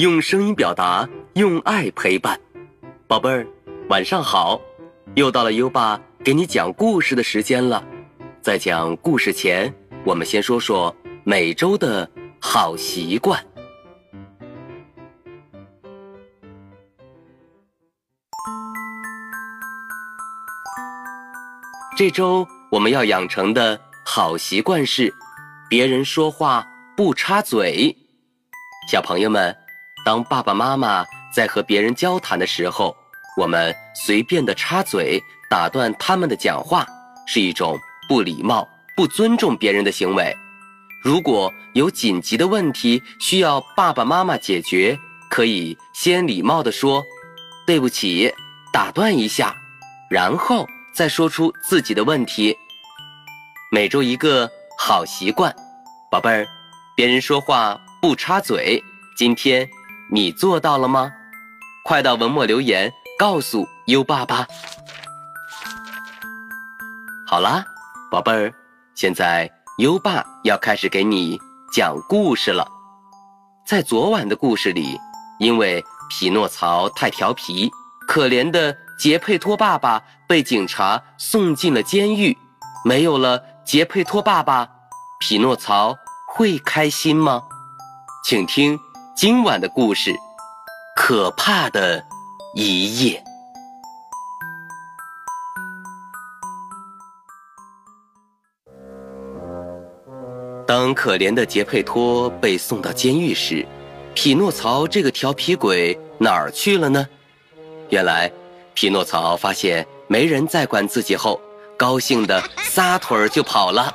用声音表达，用爱陪伴。宝贝儿，晚上好！又到了优爸给你讲故事的时间了。在讲故事前，我们先说说每周的好习惯。这周我们要养成的好习惯是：别人说话不插嘴。小朋友们，当爸爸妈妈在和别人交谈的时候，我们随便的插嘴打断他们的讲话，是一种不礼貌、不尊重别人的行为。如果有紧急的问题需要爸爸妈妈解决，可以先礼貌的说：“对不起，打断一下。”然后。再说出自己的问题。每周一个好习惯，宝贝儿，别人说话不插嘴。今天你做到了吗？快到文末留言告诉优爸吧。好啦，宝贝儿，现在优爸要开始给你讲故事了。在昨晚的故事里，因为匹诺曹太调皮，可怜的。杰佩托爸爸被警察送进了监狱，没有了杰佩托爸爸，匹诺曹会开心吗？请听今晚的故事：可怕的一夜。当可怜的杰佩托被送到监狱时，匹诺曹这个调皮鬼哪儿去了呢？原来。匹诺曹发现没人再管自己后，高兴的撒腿儿就跑了。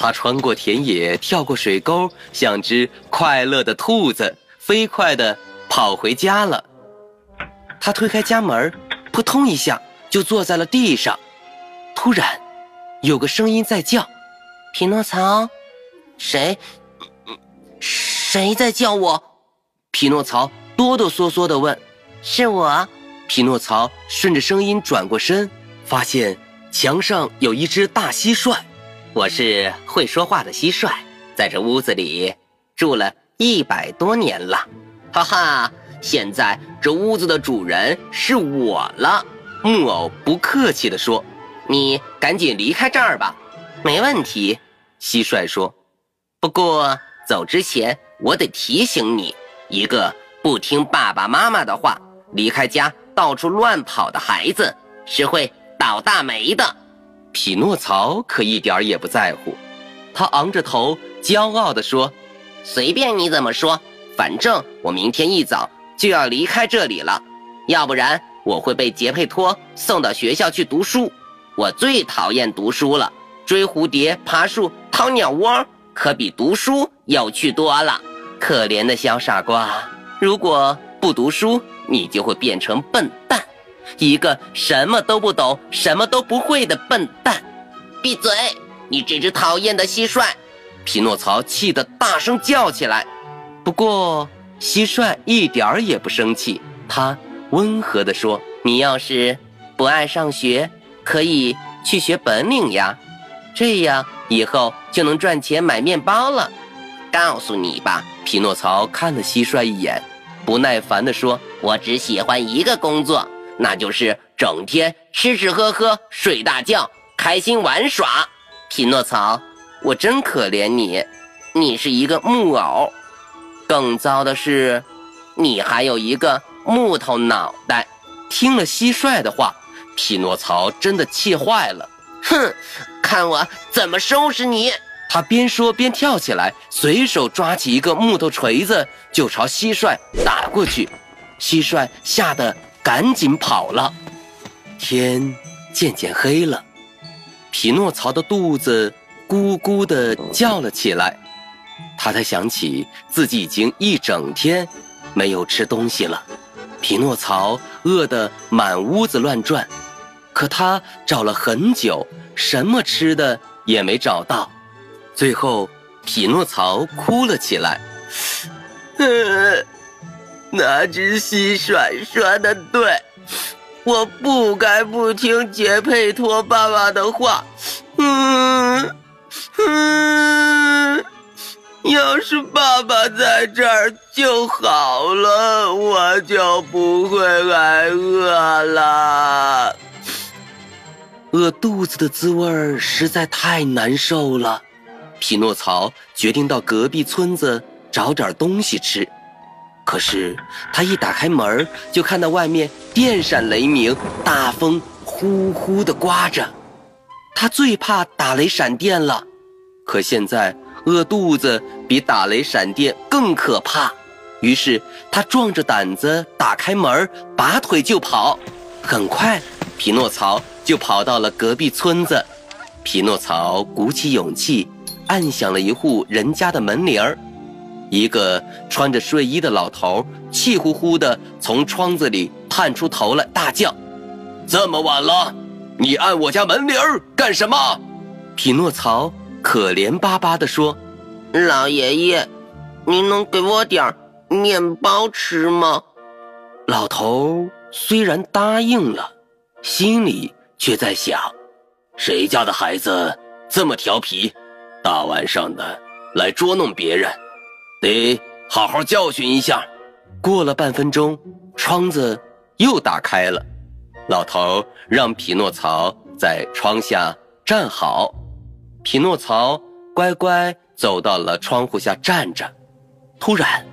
他穿过田野，跳过水沟，像只快乐的兔子，飞快的跑回家了。他推开家门，扑通一下就坐在了地上。突然，有个声音在叫：“匹诺曹，谁？谁在叫我？”匹诺曹哆哆嗦嗦地问：“是我。”匹诺曹顺着声音转过身，发现墙上有一只大蟋蟀。我是会说话的蟋蟀，在这屋子里住了一百多年了。哈哈，现在这屋子的主人是我了。木偶不客气地说：“你赶紧离开这儿吧。”没问题，蟋蟀说。不过走之前，我得提醒你，一个不听爸爸妈妈的话，离开家。到处乱跑的孩子是会倒大霉的。匹诺曹可一点也不在乎，他昂着头，骄傲地说：“随便你怎么说，反正我明天一早就要离开这里了，要不然我会被杰佩托送到学校去读书。我最讨厌读书了，追蝴蝶、爬树、掏鸟窝，可比读书有趣多了。可怜的小傻瓜，如果不读书。”你就会变成笨蛋，一个什么都不懂、什么都不会的笨蛋。闭嘴！你这只讨厌的蟋蟀！匹诺曹气得大声叫起来。不过，蟋蟀一点儿也不生气，他温和地说：“你要是不爱上学，可以去学本领呀，这样以后就能赚钱买面包了。告诉你吧。”匹诺曹看了蟋蟀一眼。不耐烦地说：“我只喜欢一个工作，那就是整天吃吃喝喝、睡大觉、开心玩耍。”匹诺曹，我真可怜你，你是一个木偶，更糟的是，你还有一个木头脑袋。听了蟋蟀的话，匹诺曹真的气坏了。哼，看我怎么收拾你！他边说边跳起来，随手抓起一个木头锤子就朝蟋蟀打过去。蟋蟀吓得赶紧跑了。天渐渐黑了，匹诺曹的肚子咕咕地叫了起来。他才想起自己已经一整天没有吃东西了。匹诺曹饿得满屋子乱转，可他找了很久，什么吃的也没找到。最后，匹诺曹哭了起来。那只蟋蟀说的对，我不该不听杰佩托爸爸的话。嗯，嗯，要是爸爸在这儿就好了，我就不会挨饿了。饿肚子的滋味实在太难受了，匹诺曹决定到隔壁村子找点东西吃。可是他一打开门，就看到外面电闪雷鸣，大风呼呼的刮着。他最怕打雷闪电了，可现在饿肚子比打雷闪电更可怕。于是他壮着胆子打开门，拔腿就跑。很快，匹诺曹就跑到了隔壁村子。匹诺曹鼓起勇气，按响了一户人家的门铃儿。一个穿着睡衣的老头气呼呼地从窗子里探出头来，大叫：“这么晚了，你按我家门铃儿干什么？”匹诺曹可怜巴巴地说：“老爷爷，您能给我点面包吃吗？”老头虽然答应了，心里却在想：“谁家的孩子这么调皮，大晚上的来捉弄别人？”得好好教训一下。过了半分钟，窗子又打开了。老头让匹诺曹在窗下站好。匹诺曹乖乖走到了窗户下站着。突然，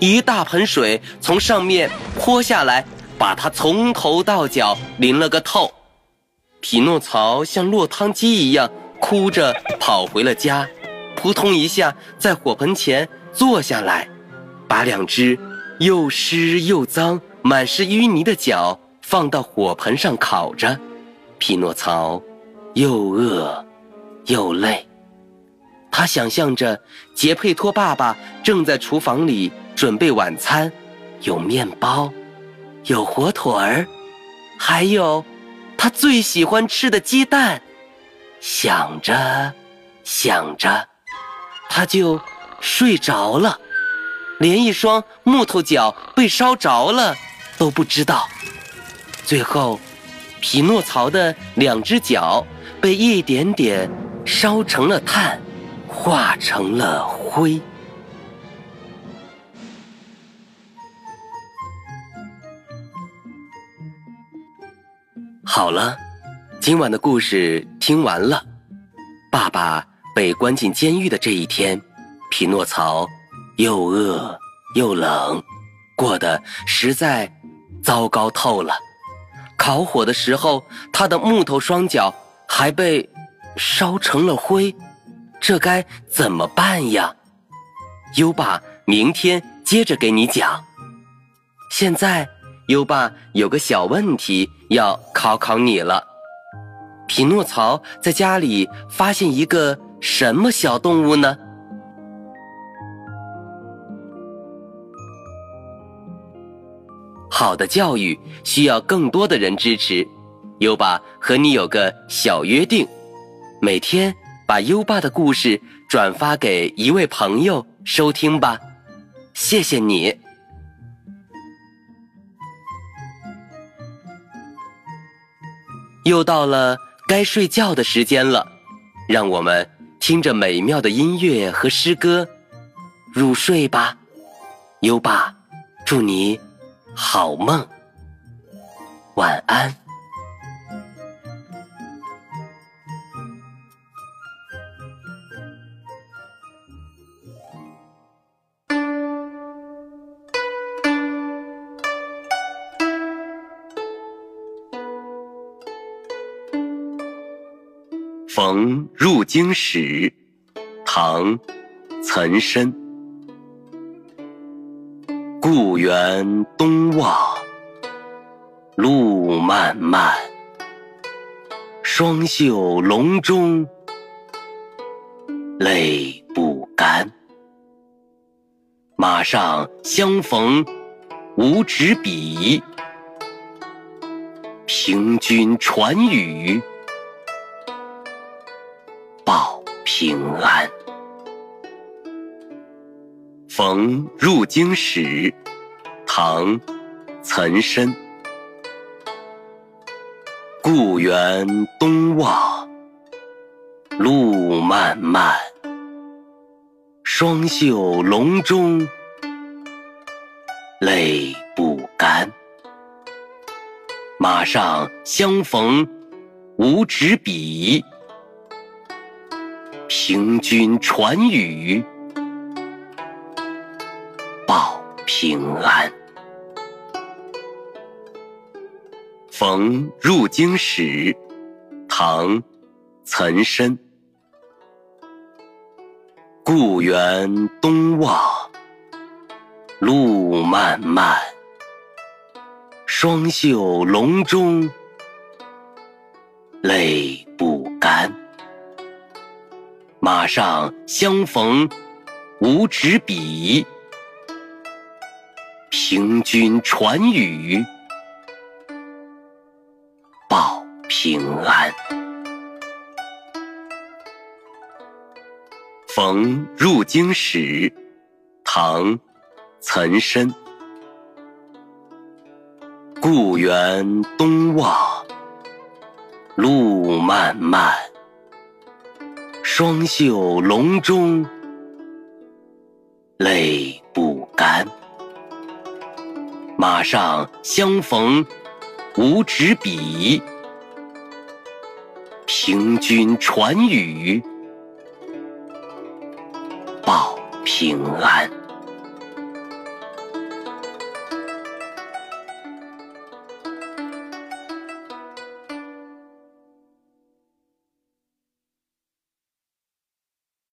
一大盆水从上面泼下来，把他从头到脚淋了个透。匹诺曹像落汤鸡一样哭着跑回了家，扑通一下在火盆前。坐下来，把两只又湿又脏、满是淤泥的脚放到火盆上烤着。匹诺曹又饿又累，他想象着杰佩托爸爸正在厨房里准备晚餐，有面包，有火腿儿，还有他最喜欢吃的鸡蛋。想着，想着，他就。睡着了，连一双木头脚被烧着了都不知道。最后，匹诺曹的两只脚被一点点烧成了炭，化成了灰。好了，今晚的故事听完了。爸爸被关进监狱的这一天。匹诺曹又饿又冷，过得实在糟糕透了。烤火的时候，他的木头双脚还被烧成了灰，这该怎么办呀？优爸明天接着给你讲。现在，优爸有个小问题要考考你了：匹诺曹在家里发现一个什么小动物呢？好的教育需要更多的人支持，优爸和你有个小约定，每天把优爸的故事转发给一位朋友收听吧，谢谢你。又到了该睡觉的时间了，让我们听着美妙的音乐和诗歌入睡吧，优爸，祝你。好梦，晚安。《逢入京使》唐·岑参。故园东望，路漫漫。双袖龙钟，泪不干。马上相逢无纸笔，凭君传语平安。《逢入京使》唐·岑参。故园东望，路漫漫。双袖龙钟泪不干。马上相逢无纸笔，凭君传语报平安。《逢入京使》唐·岑参。故园东望路漫漫，双袖龙钟泪不干。马上相逢无纸笔，凭君传语。报平安。《逢入京使》唐·岑参。故园东望路漫漫，双袖龙钟泪不干。马上相逢。无纸笔，凭君传语报平安。